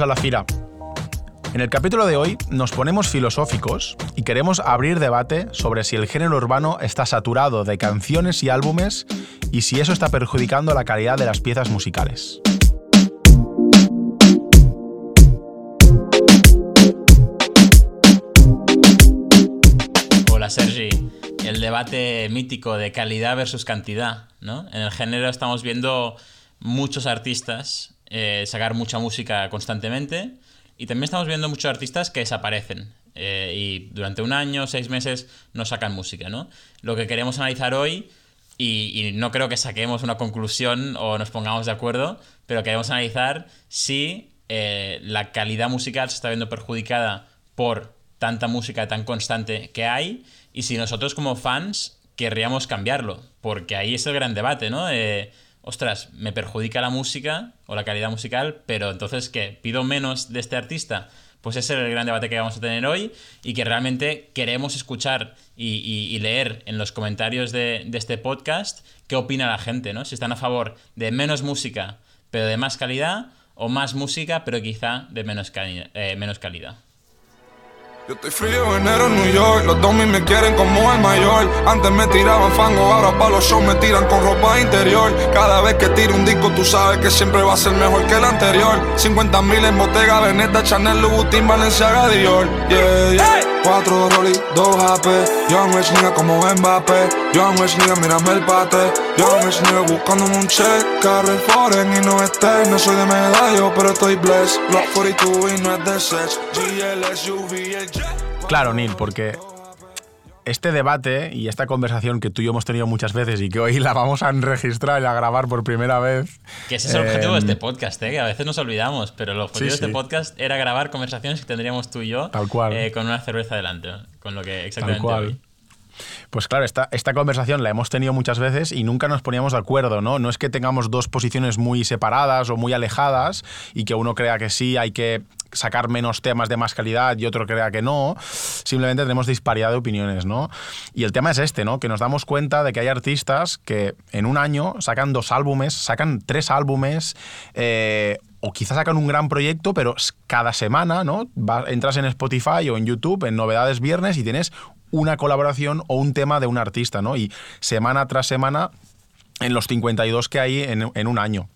a la Fira. En el capítulo de hoy nos ponemos filosóficos y queremos abrir debate sobre si el género urbano está saturado de canciones y álbumes y si eso está perjudicando la calidad de las piezas musicales. Hola Sergi, el debate mítico de calidad versus cantidad, ¿no? En el género estamos viendo muchos artistas eh, sacar mucha música constantemente y también estamos viendo muchos artistas que desaparecen eh, y durante un año, seis meses no sacan música, ¿no? Lo que queremos analizar hoy, y, no creo que saquemos una conclusión o nos pongamos de acuerdo, pero queremos analizar si eh, la calidad musical se está viendo perjudicada por tanta música tan constante que hay y si nosotros como fans querríamos cambiarlo, porque ahí es el gran debate, ¿no? Ostras, me perjudica la música o la calidad musical, pero entonces, ¿qué? ¿Pido menos de este artista? Pues ese es el gran debate que vamos a tener hoy y que realmente queremos escuchar y, leer en los comentarios de, este podcast qué opina la gente, ¿no? Si están a favor de menos música, pero de más calidad, o más música, pero quizá de menos, eh, menos calidad. Yo estoy frío enero en New York, los domis me quieren como el mayor. Antes me tiraban fango, ahora para los shows me tiran con ropa interior. Cada vez que tiro un disco, tú sabes que siempre va a ser mejor que el anterior. 50 mil en Bottega, Veneta, Chanel, Louboutin, Valenciaga, Dior. Yeah, yeah. Cuatro Rolly, dos AP. Yo no es niña como Mbappé. Yo es niña, mírame el pate. Yo es niña buscándome un check. Carre foreign y no estés. No soy de medallo, pero estoy blessed. Block 42 y no es de sex. GLS, UV, Claro, Neil, porque este debate y esta conversación que tú y yo hemos tenido muchas veces y que hoy la vamos a enregistrar y a grabar por primera vez. Que ese es el objetivo de este em, podcast, ¿eh? que a veces nos olvidamos, pero el objetivo de este podcast era grabar conversaciones que tendríamos tú y yo Tal cual. Eh, con una cerveza delante, con lo que exactamente Tal cual. Pues claro, esta, esta conversación la hemos tenido muchas veces y nunca nos poníamos de acuerdo, ¿no? No es que tengamos dos posiciones muy separadas o muy alejadas y que uno crea que sí hay que sacar menos temas de más calidad y otro crea que no. Simplemente tenemos disparidad de opiniones, ¿no? Y el tema es este, ¿no? Que nos damos cuenta de que hay artistas que en un año sacan dos álbumes, sacan tres álbumes, eh, o quizás sacan un gran proyecto, pero cada semana, ¿no? entras en Spotify o en YouTube, en Novedades Viernes, y tienes una colaboración o un tema de un artista, ¿no? Y semana tras semana, en los 52 que hay en, un año.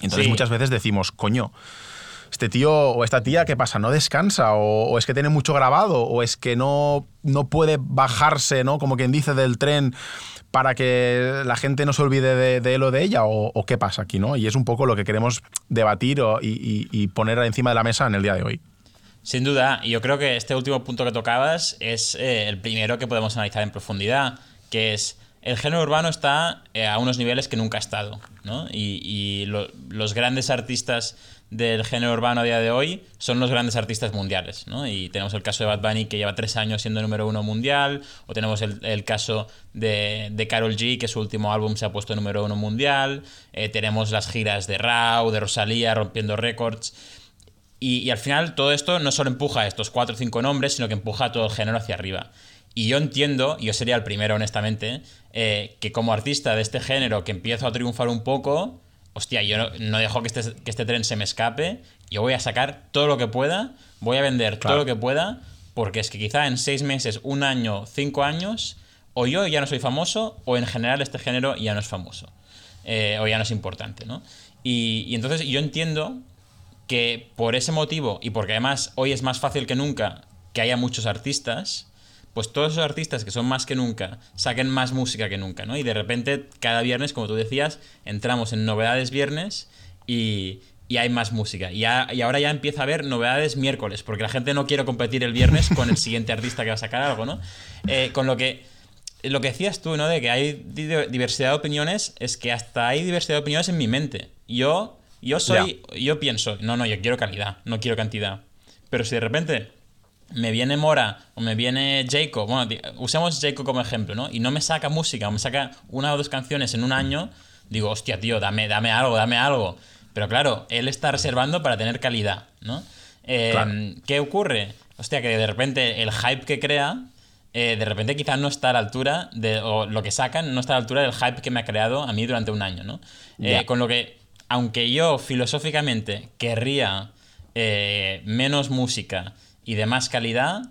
Entonces muchas veces decimos, coño, este tío o esta tía, ¿qué pasa? ¿No descansa? ¿O, es que tiene mucho grabado? ¿O es que no, no puede bajarse, ¿no? Como quien dice, del tren para que la gente no se olvide de, él o de ella? ¿O, qué pasa aquí, no? Y es un poco lo que queremos debatir y poner encima de la mesa en el día de hoy. Sin duda, y yo creo que este último punto que tocabas es eh, el primero que podemos analizar en profundidad, que es el género urbano está eh, a unos niveles que nunca ha estado, ¿no? Y, los grandes artistas del género urbano a día de hoy son los grandes artistas mundiales, ¿no? Y tenemos el caso de Bad Bunny que lleva tres años siendo número uno mundial, o tenemos el, caso de, de, Carol G que su último álbum se ha puesto número uno mundial, eh, tenemos las giras de Rau, de Rosalía rompiendo récords. Y, al final todo esto no solo empuja a estos cuatro o cinco nombres, sino que empuja a todo el género hacia arriba. Y yo entiendo, yo sería el primero honestamente, eh, que como artista de este género que empiezo a triunfar un poco, hostia, yo no, dejo que este, que este, tren se me escape, yo voy a sacar todo lo que pueda, voy a vender todo lo que pueda, porque es que quizá en seis meses, un año, cinco años, o yo ya no soy famoso, o en general este género ya no es famoso, eh, o ya no es importante, ¿no? Y, y entonces yo entiendo que por ese motivo y porque además hoy es más fácil que nunca que haya muchos artistas, pues todos esos artistas que son más que nunca saquen más música que nunca, ¿no? Y de repente cada viernes, como tú decías, entramos en novedades viernes y, hay más música. Y, y, ahora ya empieza a haber novedades miércoles, porque la gente no quiere competir el viernes con el siguiente artista que va a sacar algo, ¿no? Eh, con lo que lo que decías tú, ¿no? De que hay diversidad de opiniones, es que hasta hay diversidad de opiniones en mi mente. Yo yo soy, yo pienso, no, no, yo quiero calidad, no quiero cantidad. Pero si de repente me viene Mora o me viene Jacob, bueno, usemos Jacob como ejemplo, ¿no? Y no me saca música o me saca una o dos canciones en un año, digo, hostia, tío, dame, dame algo, dame algo. Pero claro, él está reservando para tener calidad, ¿no? Eh, ¿Qué ocurre? Hostia, que de repente el hype que crea, eh, de repente quizás no está a la altura de, o lo que sacan no está a la altura del hype que me ha creado a mí durante un año, ¿no? Eh, con lo que aunque yo filosóficamente querría menos música y de más calidad,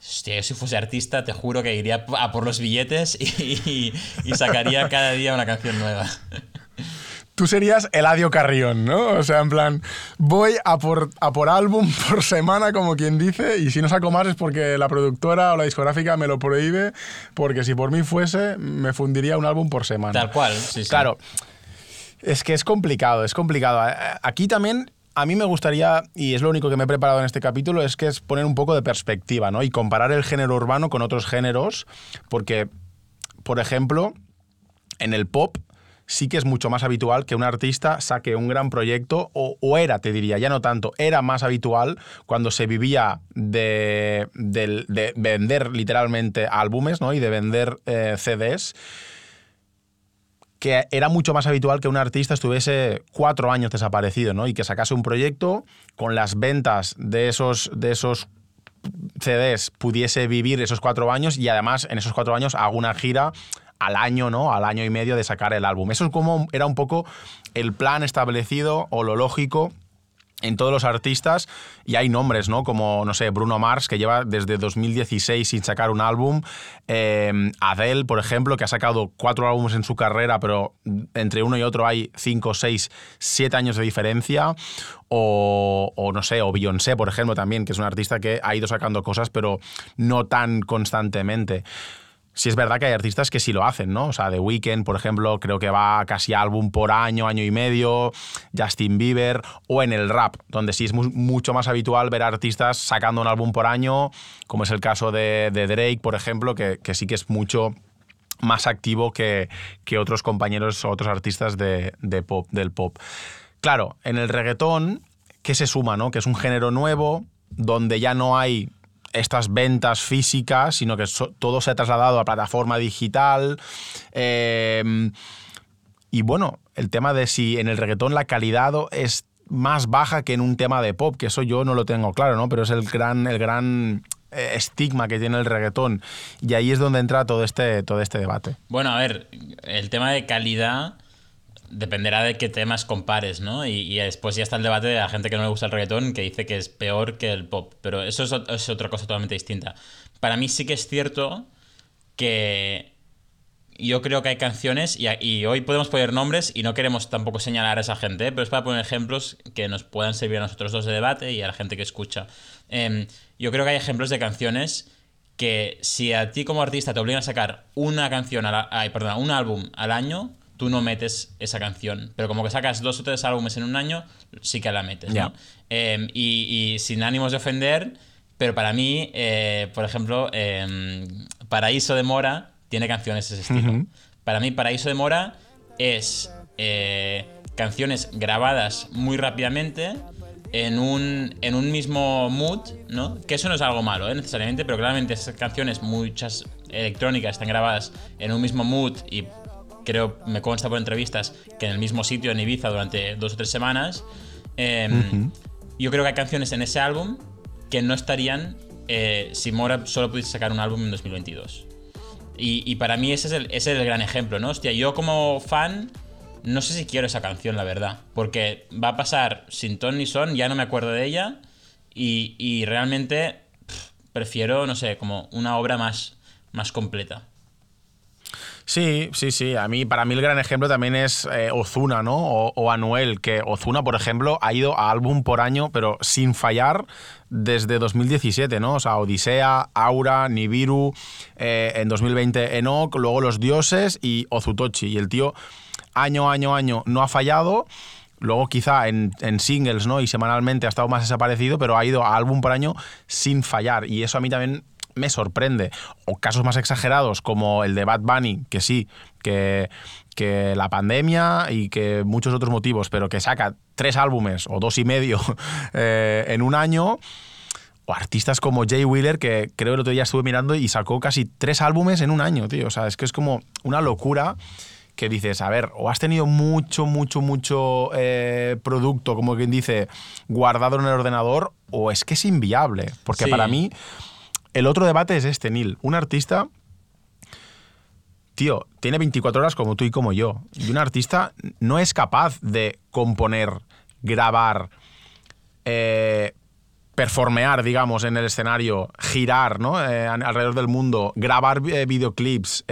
hostia, yo si fuese artista te juro que iría a por los billetes y, y sacaría cada día una canción nueva. tú serías Eladio Carrión, ¿no? O sea, en plan, voy a por, a por álbum por semana, como quien dice, y si no saco más es porque la productora o la discográfica me lo prohíbe, porque si por mí fuese, me fundiría un álbum por semana. Tal cual, sí, sí. Claro, es que es complicado, es complicado. Aquí también a mí me gustaría, y es lo único que me he preparado en este capítulo, es que es poner un poco de perspectiva, ¿no? Y comparar el género urbano con otros géneros, porque, por ejemplo, en el pop sí que es mucho más habitual que un artista saque un gran proyecto, o, era, te diría, ya no tanto, era más habitual cuando se vivía de, vender literalmente álbumes ¿no? y de vender eh, CDs que era mucho más habitual que un artista estuviese cuatro años desaparecido, ¿no? Y que sacase un proyecto con las ventas de esos, de esos CDs pudiese vivir esos cuatro años y además en esos cuatro años haga una gira al año, ¿no? Al año y medio de sacar el álbum. Eso es como era un poco el plan establecido o lo lógico en todos los artistas y hay nombres, ¿no? Como, no sé, Bruno Mars, que lleva desde 2016 sin sacar un álbum. Eh, Adele, por ejemplo, que ha sacado cuatro álbumes en su carrera, pero entre uno y otro hay cinco, seis, siete años de diferencia. O, no sé, o Beyoncé, por ejemplo, también, que es un artista que ha ido sacando cosas, pero no tan constantemente sí es verdad que hay artistas que sí lo hacen, ¿no? O sea, The Weeknd, por ejemplo, creo que va casi álbum por año, año y medio, Justin Bieber, o en el rap, donde sí es mucho más habitual ver artistas sacando un álbum por año, como es el caso de, Drake, por ejemplo, que, sí que es mucho más activo que, que otros compañeros o otros artistas de, pop, del pop. Claro, en el reggaetón, ¿qué se suma, no? Que es un género nuevo, donde ya no hay estas ventas físicas, sino que todo se ha trasladado a plataforma digital. Em, y bueno, el tema de si en el reggaetón la calidad es más baja que en un tema de pop, que eso yo no lo tengo claro, ¿no? Pero es el gran, el gran eh, estigma que tiene el reggaetón. Y ahí es donde entra todo este, todo este debate. Bueno, a ver, el tema de calidad dependerá de qué temas compares, ¿no? Y, después ya está el debate de la gente que no le gusta el reggaetón, que dice que es peor que el pop, pero eso es, otra cosa totalmente distinta. Para mí sí que es cierto que yo creo que hay canciones, y, hoy podemos poner nombres y no queremos tampoco señalar a esa gente, pero es para poner ejemplos que nos puedan servir a nosotros dos de debate y a la gente que escucha. Em, yo creo que hay ejemplos de canciones que si a ti como artista te obligan a sacar una canción, ay, perdón, un álbum al año, tú no metes esa canción. Pero como que sacas dos o tres álbumes en un año, sí que la metes. ¿no? Em, y, sin ánimos de ofender, pero para mí, eh, por ejemplo, em, Paraíso de Mora tiene canciones de ese estilo. Para mí, Paraíso de Mora es eh, canciones grabadas muy rápidamente. En un, en un mismo mood, ¿no? Que eso no es algo malo, ¿eh? necesariamente, pero claramente esas canciones, muchas electrónicas, están grabadas en un mismo mood y creo, me consta por entrevistas, que en el mismo sitio en Ibiza durante dos o tres semanas. Em, yo creo que hay canciones en ese álbum que no estarían eh, si Mora solo pudiese sacar un álbum en 2022. Y, para mí ese es, el, ese es el gran ejemplo, ¿no? Hostia, yo como fan no sé si quiero esa canción, la verdad. Porque va a pasar sin ton ni son, ya no me acuerdo de ella. Y, realmente prefiero, no sé, como una obra más, más completa. Sí, sí, sí. A mí, para mí el gran ejemplo también es eh, Ozuna, ¿no? O, Anuel, que Ozuna, por ejemplo, ha ido a álbum por año, pero sin fallar desde 2017, ¿no? O sea, Odisea, Aura, Nibiru, eh, en 2020 Enoch, luego Los Dioses y Ozutochi. Y el tío, año, año, año, no ha fallado. Luego quizá en, en, singles ¿no? y semanalmente ha estado más desaparecido, pero ha ido a álbum por año sin fallar. Y eso a mí también me sorprende. O casos más exagerados como el de Bad Bunny, que sí, que, que la pandemia y que muchos otros motivos, pero que saca tres álbumes o dos y medio eh, en un año. O artistas como Jay Wheeler, que creo que el otro día estuve mirando y sacó casi tres álbumes en un año, tío. O sea, es que es como una locura que dices, a ver, o has tenido mucho, mucho, mucho eh, producto, como quien dice, guardado en el ordenador, o es que es inviable. Porque para mí, el otro debate es este, Neil. Un artista, tío, tiene 24 horas como tú y como yo. Y un artista no es capaz de componer, grabar, eh, performear, digamos, en el escenario, girar ¿no? Eh, alrededor del mundo, grabar eh, videoclips.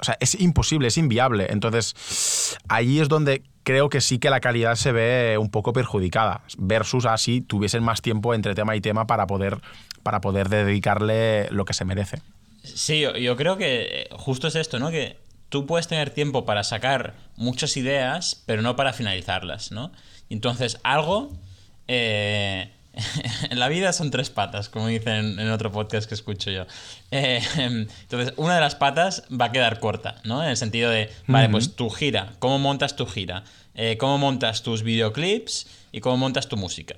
Eh, o sea, es imposible, es inviable. Entonces, allí es donde creo que sí que la calidad se ve un poco perjudicada, versus así tuviesen más tiempo entre tema y tema para poder, para poder dedicarle lo que se merece. Sí, yo, creo que justo es esto, ¿no? Que tú puedes tener tiempo para sacar muchas ideas, pero no para finalizarlas, ¿no? Entonces, algo en la vida son tres patas, como dicen en otro podcast que escucho yo. Eh, entonces, una de las patas va a quedar corta, ¿no? En el sentido de, vale, pues tu gira, ¿cómo montas tu gira? Eh, ¿Cómo montas tus videoclips? Y cómo montas tu música.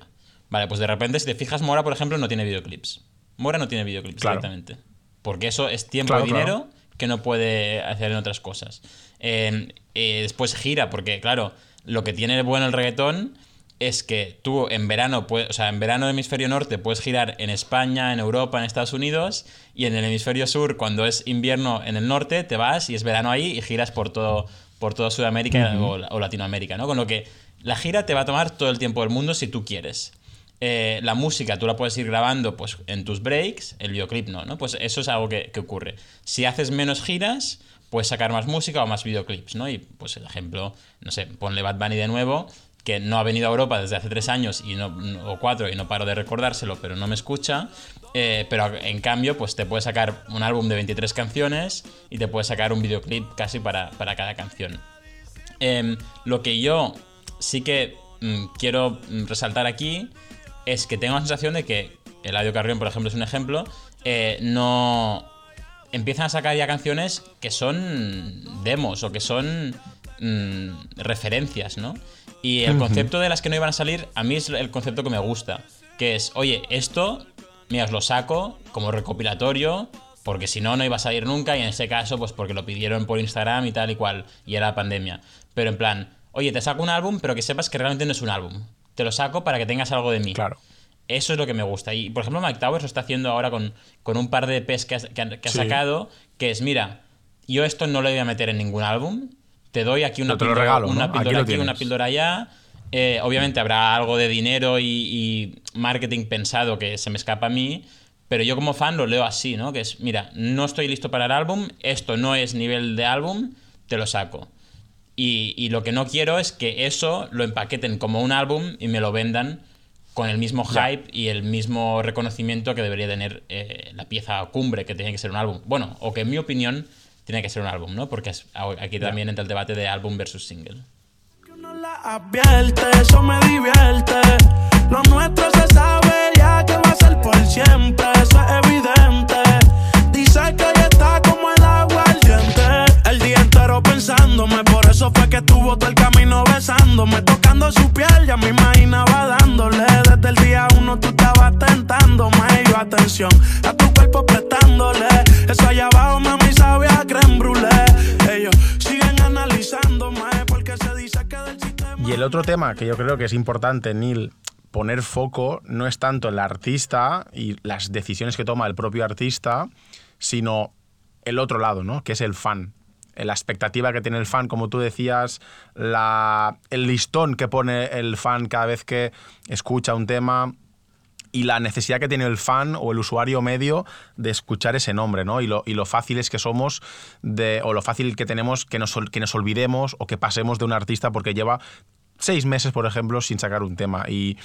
Vale, pues de repente, si te fijas, Mora, por ejemplo, no tiene videoclips. Mora no tiene videoclips directamente. Porque eso es tiempo y dinero que no puede hacer en otras cosas. Eh, después gira, porque claro, lo que tiene bueno el reggaetón es que tú en verano, o sea, en verano hemisferio norte puedes girar en España, en Europa, en Estados Unidos, y en el hemisferio sur, cuando es invierno en el norte, te vas y es verano ahí y giras por todo, por toda Sudamérica o, Latinoamérica, ¿no? Con lo que la gira te va a tomar todo el tiempo del mundo si tú quieres. Eh, la música tú la puedes ir grabando pues, en tus breaks, el videoclip no, ¿no? Pues eso es algo que, que ocurre. Si haces menos giras, puedes sacar más música o más videoclips, ¿no? Y pues el ejemplo, no sé, ponle Bad Bunny de nuevo, que no ha venido a Europa desde hace tres años y no, o cuatro y no paro de recordárselo, pero no me escucha. Eh, pero en cambio, pues te puede sacar un álbum de 23 canciones y te puede sacar un videoclip casi para, para cada canción. Em, lo que yo sí que mm, quiero mm, resaltar aquí es que tengo la sensación de que Eladio Carrión, por ejemplo, es un ejemplo, eh, no empiezan a sacar ya canciones que son demos o que son mm, referencias, ¿no? Y el concepto de las que no iban a salir, a mí es el concepto que me gusta. Que es, oye, esto, mira, os lo saco como recopilatorio, porque si no, no iba a salir nunca, y en ese caso, pues porque lo pidieron por Instagram y tal y cual, y era pandemia. Pero en plan, oye, te saco un álbum, pero que sepas que realmente no es un álbum. Te lo saco para que tengas algo de mí. Claro. Eso es lo que me gusta. Y, por ejemplo, Mike Towers lo está haciendo ahora con, con un par de EPs que ha, sacado, que es, mira, yo esto no lo voy a meter en ningún álbum, te doy aquí una, píldora, una píldora aquí, una píldora allá. Eh, obviamente habrá algo de dinero y, marketing pensado que se me escapa a mí, pero yo como fan lo leo así, ¿no? Que es, mira, no estoy listo para el álbum, esto no es nivel de álbum, te lo saco. Y, lo que no quiero es que eso lo empaqueten como un álbum y me lo vendan con el mismo hype y el mismo reconocimiento que debería tener eh, la pieza cumbre que tiene que ser un álbum. Bueno, o que en mi opinión tiene que ser un álbum, ¿no? Porque aquí también entra el debate de álbum versus single. eso me divierte. Lo nuestro se sabe ya que va a ser por siempre, eso es evidente. Eso fue que estuvo todo el camino besándome, tocando su piel, ya me imaginaba dándole. Desde el día uno tú estabas tentándome, y yo atención a tu cuerpo prestándole. Eso allá abajo, mami, sabía creme brûlée. Ellos siguen analizando porque se dice que del sistema. Y el otro tema que yo creo que es importante, Neil, poner foco no es tanto el artista y las decisiones que toma el propio artista, sino el otro lado, ¿no? Que es el fan. La expectativa que tiene el fan, como tú decías, la, el listón que pone el fan cada vez que escucha un tema, y la necesidad que tiene el fan o el usuario medio de escuchar ese nombre, ¿no? Y lo, y lo fácil es que somos, de, o lo fácil que tenemos que nos, que nos olvidemos o que pasemos de un artista porque lleva seis meses, por ejemplo, sin sacar un tema. Y,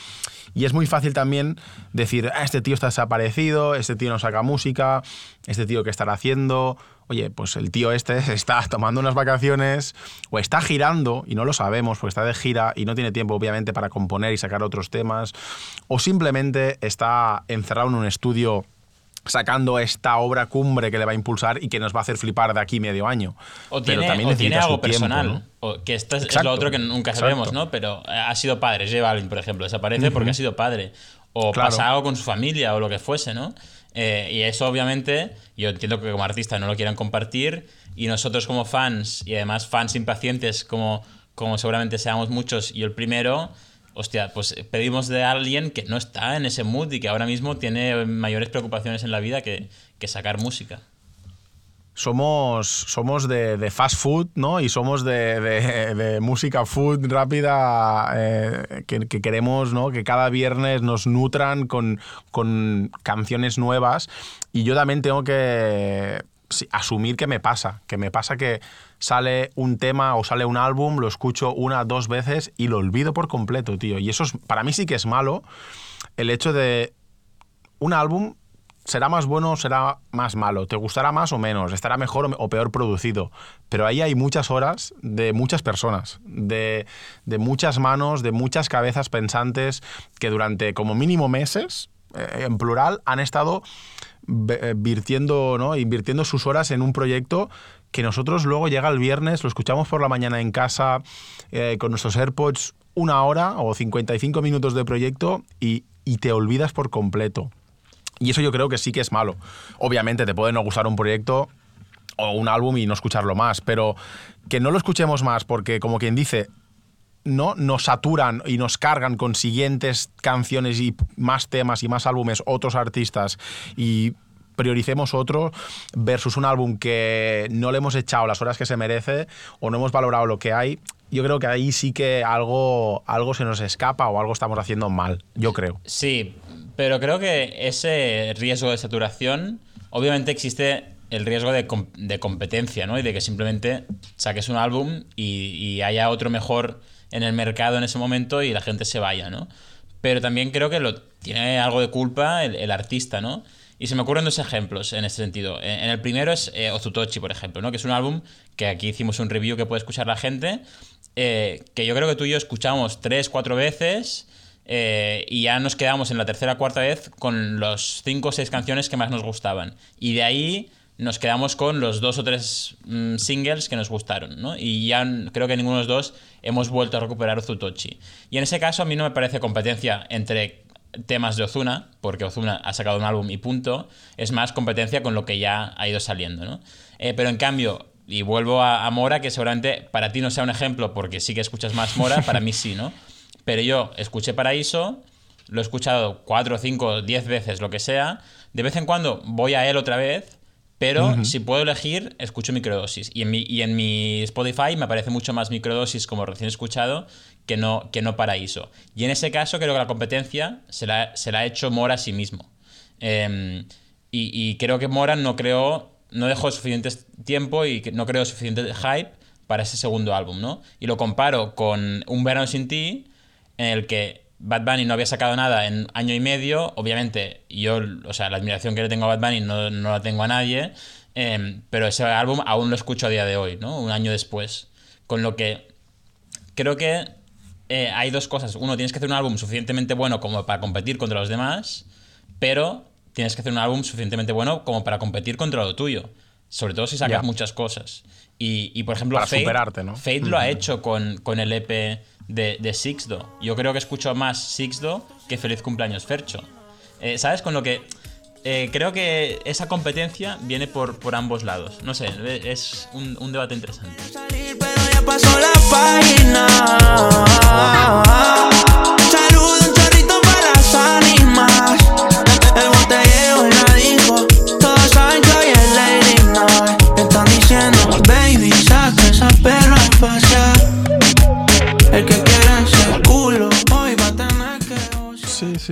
y es muy fácil también decir, ah, este tío está desaparecido, este tío no saca música, este tío que estará haciendo, oye, pues el tío este está tomando unas vacaciones o está girando y no lo sabemos porque está de gira y no tiene tiempo obviamente para componer y sacar otros temas o simplemente está encerrado en un estudio sacando esta obra cumbre que le va a impulsar y que nos va a hacer flipar de aquí medio año. O tiene, Pero también tiene algo personal, o que esto es, lo otro que nunca sabemos, ¿no? Pero ha sido padre. J Balvin, por ejemplo, desaparece porque ha sido padre. O pasa algo con su familia o lo que fuese, ¿no? Eh, y eso obviamente, yo entiendo que como artista no lo quieran compartir y nosotros como fans, y además fans impacientes como, como seguramente seamos muchos, y el primero, hostia, pues pedimos de alguien que no está en ese mood y que ahora mismo tiene mayores preocupaciones en la vida que, que sacar música. somos, somos de, fast food, ¿no? Y somos de, de- música food rápida eh, que, que queremos, ¿no? Que cada viernes nos nutran con, con canciones nuevas. Y yo también tengo que asumir que me pasa, que me pasa que sale un tema o sale un álbum, lo escucho una, dos veces y lo olvido por completo, tío. Y eso es, para mí sí que es malo el hecho de un álbum será más bueno o será más malo, te gustará más o menos, estará mejor o- peor producido, pero ahí hay muchas horas de muchas personas, de, de muchas manos, de muchas cabezas pensantes que durante como mínimo meses, eh, en plural, han estado virtiendo, ¿no? invirtiendo sus horas en un proyecto que nosotros luego llega el viernes, lo escuchamos por la mañana en casa eh, con nuestros AirPods una hora o 55 minutos de proyecto y, y te olvidas por completo. Y eso yo creo que sí que es malo. Obviamente te puede no gustar un proyecto o un álbum y no escucharlo más, pero que no lo escuchemos más porque, como quien dice, no nos saturan y nos cargan con siguientes canciones y más temas y más álbumes otros artistas y prioricemos otro versus un álbum que no le hemos echado las horas que se merece o no hemos valorado lo que hay. Yo creo que ahí sí que algo, algo se nos escapa o algo estamos haciendo mal, yo creo. Sí, pero creo que ese riesgo de saturación, obviamente existe el riesgo de, com- de competencia, ¿no? Y de que simplemente saques un álbum y haya otro mejor en el mercado en ese momento y la gente se vaya, ¿no? Pero también creo que lo, tiene algo de culpa el, el artista, ¿no? Y se me ocurren dos ejemplos en este sentido. En, el primero es eh, Ozutochi, por ejemplo, ¿no? Que es un álbum que aquí hicimos un review que puede escuchar la gente, eh, que yo creo que tú y yo escuchamos tres, cuatro veces eh, y ya nos quedamos en la tercera cuarta vez con los cinco o seis canciones que más nos gustaban. Y de ahí nos quedamos con los dos o tres mm, singles que nos gustaron, ¿no? Y ya creo que ninguno de los dos hemos vuelto a recuperar Ozutochi. Y en ese caso a mí no me parece competencia entre temas de Ozuna, porque Ozuna ha sacado un álbum y punto, es más competencia con lo que ya ha ido saliendo, ¿no? Eh, pero en cambio, y vuelvo a, a Mora, que seguramente para ti no sea un ejemplo, porque sí que escuchas más Mora, para mí sí, ¿no? Pero yo escuché Paraíso, lo he escuchado cuatro, cinco, diez veces, lo que sea. De vez en cuando voy a él otra vez, pero si puedo elegir, escucho microdosis. Y en, mi, y en mi Spotify me aparece mucho más microdosis como recién escuchado que no, que no Paraíso. Y en ese caso creo que la competencia se la, se la ha hecho Mora a sí mismo. Eh, y, y creo que Mora no creó, no dejó suficiente tiempo y no creó suficiente hype para ese segundo álbum, ¿no? Y lo comparo con Un verano sin ti, en el que Bad Bunny no había sacado nada en año y medio. Obviamente, yo, o sea, la admiración que le tengo a Bad Bunny no, no la tengo a nadie, eh, pero ese álbum aún lo escucho a día de hoy, ¿no? Un año después. Con lo que creo que eh, hay dos cosas. Uno, tienes que hacer un álbum suficientemente bueno como para competir contra los demás, pero tienes que hacer un álbum suficientemente bueno como para competir contra lo tuyo. Sobre todo si sacas muchas cosas. Y, y, por ejemplo, Para Fate, superarte, ¿no? Fate lo ha hecho con, con el EP de, de Sixdo. Yo creo que escucho más Sixdo que Feliz Cumpleaños Fercho. Eh, ¿Sabes? Con lo que eh, creo que esa competencia viene por, por ambos lados. No sé, es un, un debate interesante. salir, pero ya pasó la página.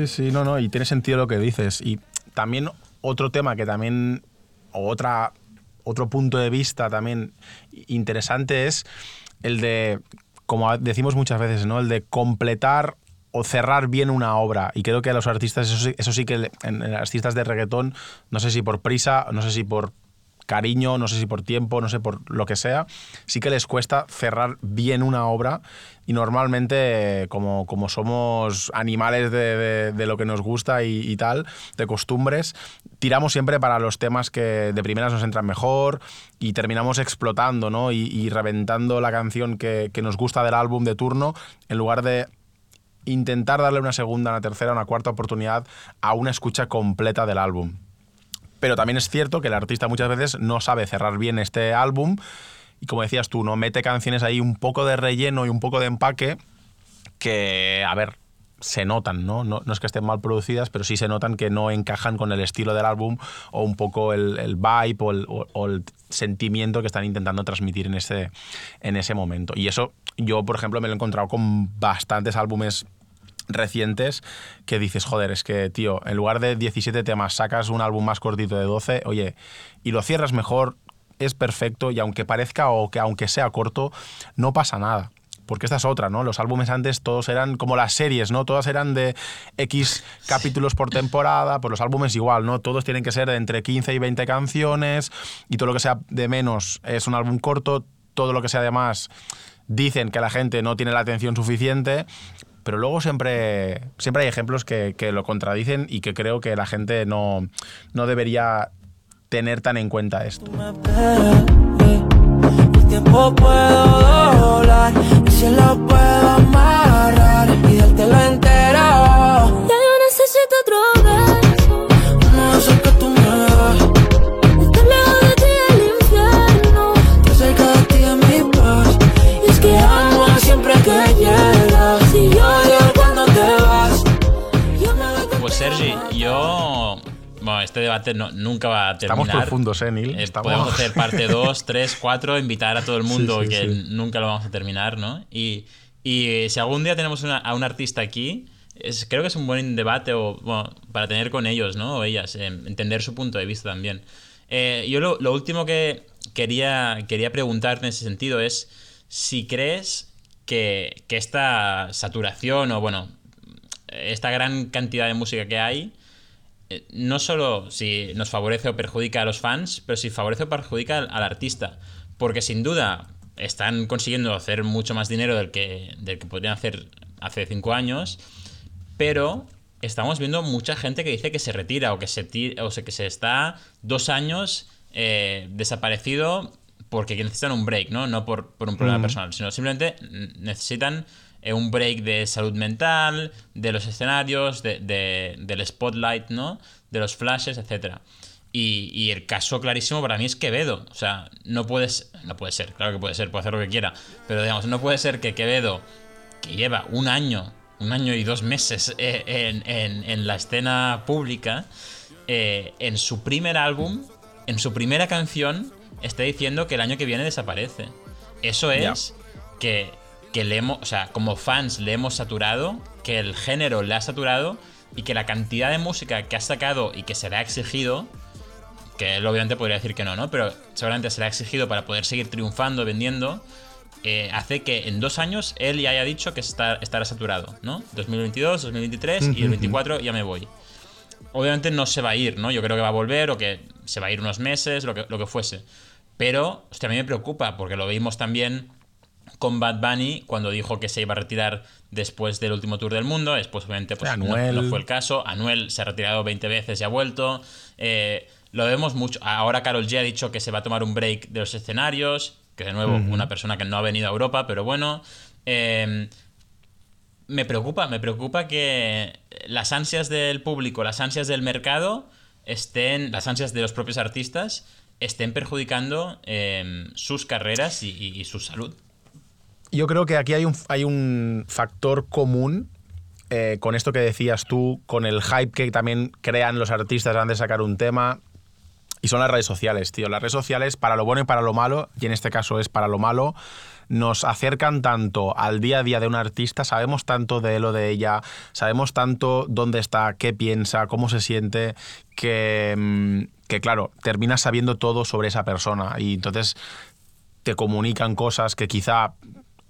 Sí, no, no, y tiene sentido lo que dices. Y también otro tema que también, o otra, otro punto de vista también interesante es el de, como decimos muchas veces, ¿no? El de completar o cerrar bien una obra. Y creo que a los artistas, eso sí, eso sí que en, en artistas de reggaetón, no sé si por prisa, no sé si por cariño, no sé si por tiempo, no sé por lo que sea, sí que les cuesta cerrar bien una obra y normalmente como, como somos animales de, de- lo que nos gusta y, y tal, de costumbres, tiramos siempre para los temas que de primeras nos entran mejor y terminamos explotando ¿no? y, y reventando la canción que, que nos gusta del álbum de turno en lugar de intentar darle una segunda, una tercera, una cuarta oportunidad a una escucha completa del álbum. Pero también es cierto que el artista muchas veces no sabe cerrar bien este álbum y como decías tú, no mete canciones ahí un poco de relleno y un poco de empaque que, a ver, se notan, ¿no? ¿no? No es que estén mal producidas, pero sí se notan que no encajan con el estilo del álbum o un poco el, el vibe o el, sentimiento que están intentando transmitir en ese, en ese momento. Y eso yo, por ejemplo, me lo he encontrado con bastantes álbumes recientes que dices, joder, es que, tío, en lugar de 17 temas sacas un álbum más cortito de 12, oye, y lo cierras mejor, es perfecto y aunque parezca o que aunque sea corto, no pasa nada. Porque esta es otra, ¿no? Los álbumes antes todos eran como las series, ¿no? Todas eran de X capítulos por temporada, pues los álbumes igual, ¿no? Todos tienen que ser de entre 15 y 20 canciones y todo lo que sea de menos es un álbum corto, todo lo que sea de más dicen que la gente no tiene la atención suficiente, pero luego siempre, siempre hay ejemplos que, lo contradicen y que creo que la gente no, no debería tener tan en cuenta esto. No- nunca va a terminar. Estamos profundos, ¿eh, Neil? Eh, Estamos- Podemos hacer parte 2, 3, 4, invitar a todo el mundo Sí, sí, que sí. nunca lo vamos a terminar, ¿no? Y, y si algún día tenemos una- a un artista aquí, es- creo que es un buen debate o, bueno, para tener con ellos, ¿no? O ellas, eh, entender su punto de vista también. Eh, yo lo, lo último que quería, quería preguntarte en ese sentido es si crees que, que esta saturación o, bueno, esta gran cantidad de música que hay, eh, no solo si nos favorece o perjudica a los fans, pero si favorece o perjudica al, al artista. Porque sin duda están consiguiendo hacer mucho más dinero del que, del que podrían hacer hace cinco años, pero estamos viendo mucha gente que dice que se retira o que se, ti- o sea, que se está dos años eh, desaparecido porque necesitan un break, ¿no? No por, por un problema personal, sino simplemente mm, necesitan un break de salud mental, de los escenarios, de- de- del spotlight, ¿no? De los flashes, etc. Y, y el caso clarísimo para mí es Quevedo. O sea, no puedes. No puede ser, claro que puede ser, puede hacer lo que quiera. Pero digamos, no puede ser que Quevedo, que lleva un año, un año y dos meses eh, en, en- en la escena pública, eh, en su primer álbum, en su primera canción, esté diciendo que el año que viene desaparece. Eso es que, que le hemos, o sea, como fans le hemos saturado, que el género le ha saturado y que la cantidad de música que ha sacado y que se le ha exigido, que él obviamente podría decir que no, ¿no? Pero seguramente se le ha exigido para poder seguir triunfando, vendiendo, eh, hace que en dos años él ya haya dicho que está, estará saturado, ¿no? 2022, 2023 y el 24 ya me voy. Obviamente no se va a ir, ¿no? Yo creo que va a volver o que se va a ir unos meses, lo que, lo que fuese. Pero, hostia, a mí me preocupa porque lo vimos también con Bad Bunny cuando dijo que se iba a retirar después del último tour del mundo. Después, obviamente, pues, no, Anuel. no fue el caso. Anuel se ha retirado 20 veces y ha vuelto. Eh, lo vemos mucho. Ahora Carol G ha dicho que se va a tomar un break de los escenarios. Que de nuevo, una persona que no ha venido a Europa, pero bueno. Eh, me preocupa, me preocupa que las ansias del público, las ansias del mercado estén, las ansias de los propios artistas estén perjudicando eh, sus carreras y, y- y su salud. Yo creo que aquí hay un, hay un factor común eh, con esto que decías tú, con el hype que también crean los artistas antes de sacar un tema. Y son las redes sociales, tío. Las redes sociales, para lo bueno y para lo malo, y en este caso es para lo malo, nos acercan tanto al día a día de un artista, sabemos tanto de él o de ella, sabemos tanto dónde está, qué piensa, cómo se siente, que, mm, que claro, terminas sabiendo todo sobre esa persona. Y entonces te comunican cosas que quizá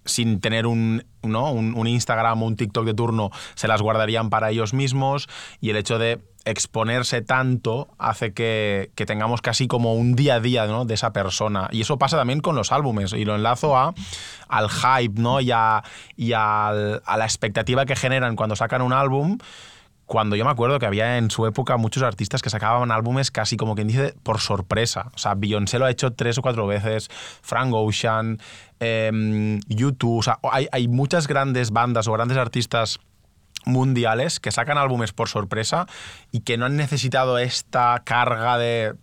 sin tener un, ¿no? un, Instagram o un TikTok de turno se las guardarían para ellos mismos y el hecho de exponerse tanto hace que, tengamos casi como un día a día ¿no? de esa persona. Y eso pasa también con los álbumes y lo enlazo a, al hype ¿no? y, a, y a la expectativa que generan cuando sacan un álbum cuando yo me acuerdo que había en su época muchos artistas que sacaban álbumes casi como quien dice por sorpresa. O sea, Beyoncé lo ha hecho tres o cuatro veces, Frank Ocean, YouTube. O sea, hay, hay muchas grandes bandas o grandes artistas mundiales que sacan álbumes por sorpresa y que no han necesitado esta carga de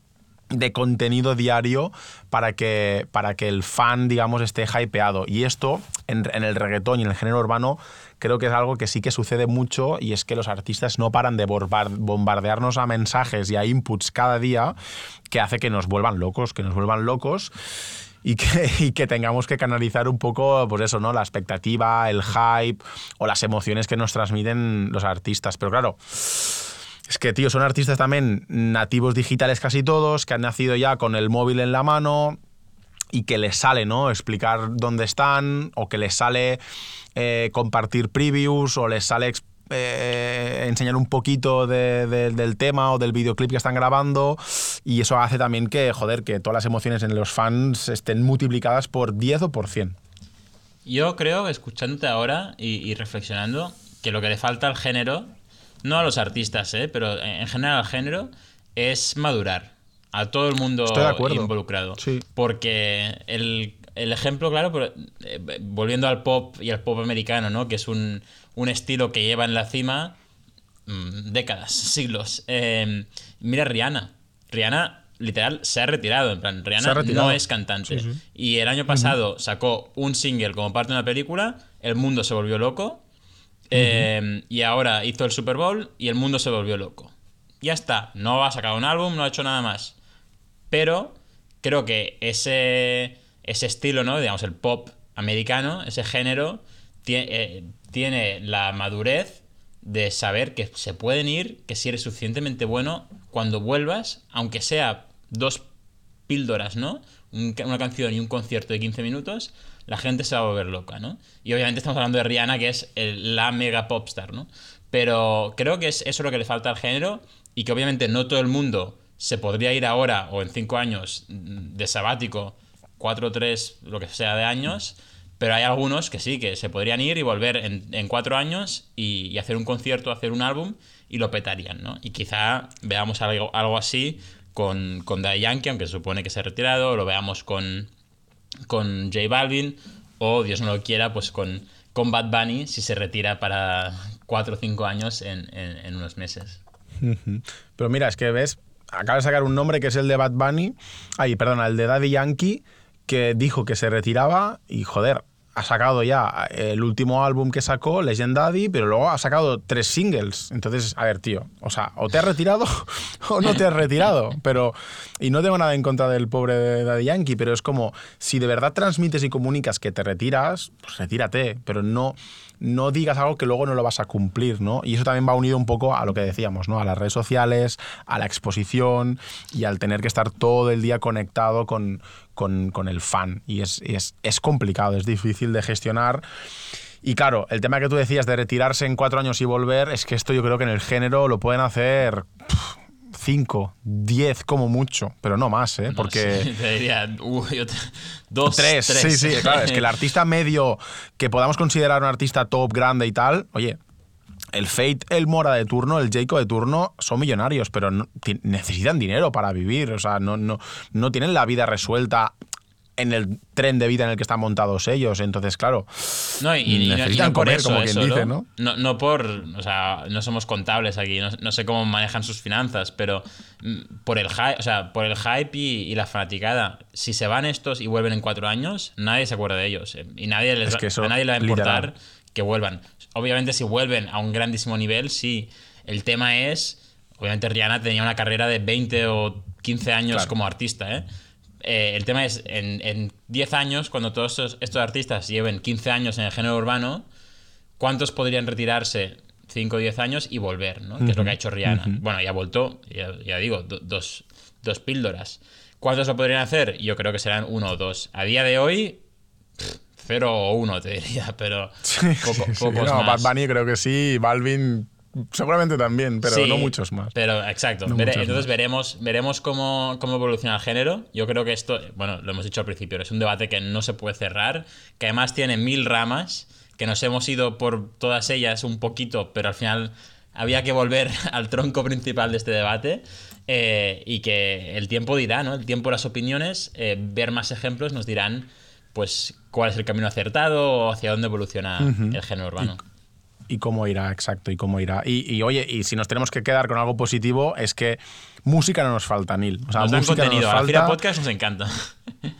de contenido diario para que, para que el fan, digamos, esté hypeado. Y esto, en, el reggaetón y en el género urbano, creo que es algo que sí que sucede mucho y es que los artistas no paran de bombardearnos a mensajes y a inputs cada día que hace que nos vuelvan locos, que nos vuelvan locos y que, y que tengamos que canalizar un poco, pues eso, ¿no? La expectativa, el hype o las emociones que nos transmiten los artistas. Pero claro, es que, tío, son artistas también nativos digitales casi todos, que han nacido ya con el móvil en la mano y que les sale, ¿no? Explicar dónde están o que les sale eh, compartir previews o les sale eh, enseñar un poquito de- de- del tema o del videoclip que están grabando y eso hace también que, joder, que todas las emociones en los fans estén multiplicadas por 10 o por 100. Yo creo, escuchándote ahora y reflexionando, que lo que le falta al género, no a los artistas, ¿eh? pero en en general al género, es madurar. A todo el mundo involucrado. Sí. Porque el, el ejemplo, claro, pero, eh, volviendo al pop y al pop americano, ¿no? que es un, un estilo que lleva en la cima mm, décadas, siglos. Eh, mira Rihanna. Rihanna literal se ha retirado. En plan, Rihanna no es cantante. Y el año pasado sacó un single como parte de una película, el mundo se volvió loco. Eh, y ahora hizo el Super Bowl y el mundo se volvió loco. Ya está, no ha sacado un álbum, no ha hecho nada más. Pero creo que ese, ese estilo, ¿no? Digamos, el pop americano, ese género, tie- eh, tiene la madurez de saber que se pueden ir, que si eres suficientemente bueno, cuando vuelvas, aunque sea dos píldoras, ¿no? Una canción y un concierto de 15 minutos, la gente se va a volver loca, ¿no? Y obviamente estamos hablando de Rihanna, que es el- la mega popstar, ¿no? Pero creo que es eso lo que le falta al género y que obviamente no todo el mundo se podría ir ahora o en 5 años de sabático, 4 o 3, lo que sea de años, pero hay algunos que sí, que se podrían ir y volver en 4 años y, hacer un concierto, hacer un álbum y lo petarían, ¿no? Y quizá veamos algo, algo así con, con Yankee, aunque se supone que se ha retirado, lo veamos con, con J Balvin, o Dios no lo quiera, pues con, con Bad Bunny, si se retira para 4 o 5 años en, en- en unos meses. Pero mira, es que ves, acaba de sacar un nombre que es el de Bad Bunny, ay, perdona, el de Daddy Yankee, que dijo que se retiraba y joder, ha sacado ya el último álbum que sacó, Legend Daddy, pero luego ha sacado tres singles. Entonces, a ver, tío, o sea, o te has retirado o no te has retirado. Pero, y no tengo nada en contra del pobre Daddy Yankee, pero es como, si de verdad transmites y comunicas que te retiras, pues retírate, pero no, no digas algo que luego no lo vas a cumplir, ¿no? Y eso también va unido un poco a lo que decíamos, ¿no? A las redes sociales, a la exposición y al tener que estar todo el día conectado con, con, el fan. Y es, es, es complicado, es difícil de gestionar. Y claro, el tema que tú decías de retirarse en cuatro años y volver, es que esto yo creo que en el género lo pueden hacer cinco, diez como mucho, pero no más, ¿eh? Porque... Sí, te diría, uh, yo te- dos, Tres, tres. sí, sí, claro. Es que el artista medio que podamos considerar un artista top grande y tal, oye, el Fate, el Mora de turno, el Jacob de turno son millonarios, pero no- necesitan dinero para vivir. O sea, no, no, no tienen la vida resuelta en el tren de vida en el que están montados ellos. Entonces, claro, No, y, y- no- y necesitan no por comer, eso, como quien eso, dice, ¿no? ¿no? No por. O sea, no somos contables aquí, no, sé cómo manejan sus finanzas, pero mm, por el hype, o sea, por el hype y, y la fanaticada. Si se van estos y vuelven en cuatro años, nadie se acuerda de ellos. eh, Y nadie les Es que eso, a nadie le va a importar literal. que vuelvan. Obviamente, si vuelven a un grandísimo nivel, sí. El tema es. Obviamente, Rihanna tenía una carrera de 20 o 15 años Claro. como artista, ¿eh? Eh, el tema es, en, en 10 años, cuando todos estos, estos artistas lleven 15 años en el género urbano, ¿cuántos podrían retirarse 5 o 10 años y volver? ¿no? Que es lo que ha hecho Rihanna. Bueno, ya voltó, ya, ya digo, do- dos, dos píldoras. ¿Cuántos lo podrían hacer? Yo creo que serán uno o dos. A día de hoy, pff, cero o uno, te diría, pero poco- Sí, sí. pocos No, más. Bad Bunny creo que sí, Balvin seguramente también, pero Sí, no muchos más. Pero exacto. No Vere- entonces más. veremos, veremos cómo, cómo evoluciona el género. Yo creo que esto, bueno, lo hemos dicho al principio, es un debate que no se puede cerrar, que además tiene mil ramas, que nos hemos ido por todas ellas un poquito, pero al final había que volver al tronco principal de este debate. eh, y que el tiempo dirá, ¿no? El tiempo, las opiniones, eh, ver más ejemplos nos dirán, pues, cuál es el camino acertado o hacia dónde evoluciona el género urbano. y cómo irá, exacto, y cómo irá. Y, y, oye, y si nos tenemos que quedar con algo positivo, es que música no nos falta, Nil. O sea, nos dan música no contenido. nos a la. Podcast nos encanta.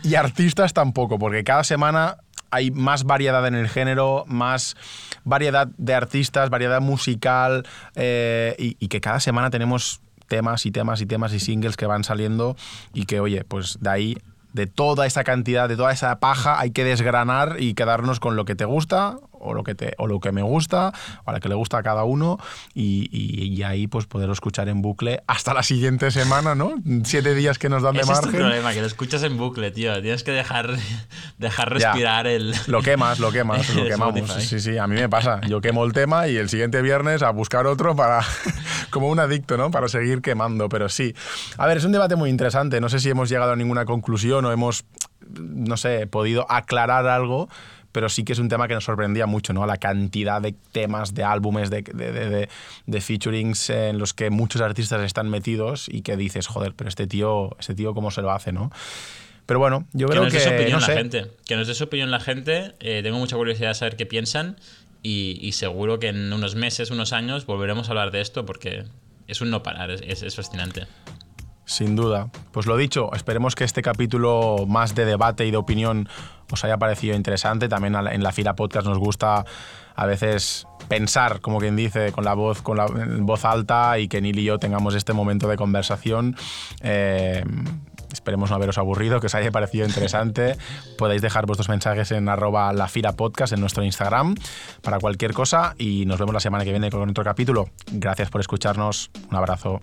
Y artistas tampoco, porque cada semana hay más variedad en el género, más variedad de artistas, variedad musical, eh, y, y que cada semana tenemos temas y temas y temas y singles que van saliendo y que, oye, pues de ahí, de toda esa cantidad, de toda esa paja, hay que desgranar y quedarnos con lo que te gusta o lo que, te, o lo que me gusta, o a la que le gusta a cada uno, y, y- y ahí pues poderlo escuchar en bucle hasta la siguiente semana, ¿no? Siete días que nos dan de Ese es tu margen. problema, que lo escuchas en bucle, tío. Tienes que dejar, dejar Ya. respirar el. Lo quemas, lo quemas, lo quemamos. Spotify. Sí, sí, a mí me pasa. Yo quemo el tema y el siguiente viernes a buscar otro para, como un adicto, ¿no? Para seguir quemando, pero sí. A ver, es un debate muy interesante. No sé si hemos llegado a ninguna conclusión o hemos, no sé, podido aclarar algo, pero sí que es un tema que nos sorprendía mucho, ¿no? La cantidad de temas, de álbumes, de, de, de, de- featurings en los que muchos artistas están metidos y que dices, joder, pero este tío, este tío cómo se lo hace, ¿no? Pero bueno, yo Que creo nos que, dé su opinión no la sé, gente. Que nos dé su opinión la gente. Eh, tengo mucha curiosidad de saber qué piensan. Y, y seguro que en unos meses, unos años, volveremos a hablar de esto porque es un no parar. Es, es- es fascinante. Sin duda. Pues lo dicho, esperemos que este capítulo más de debate y de opinión os haya parecido interesante. También en la fila podcast nos gusta a veces pensar, como quien dice, con la voz, con la voz alta y que Neil y yo tengamos este momento de conversación. Eh, Esperemos no haberos aburrido, que os haya parecido interesante. Podéis dejar vuestros mensajes en arroba la Fira Podcast en nuestro Instagram para cualquier cosa y nos vemos la semana que viene con otro capítulo. Gracias por escucharnos. Un abrazo.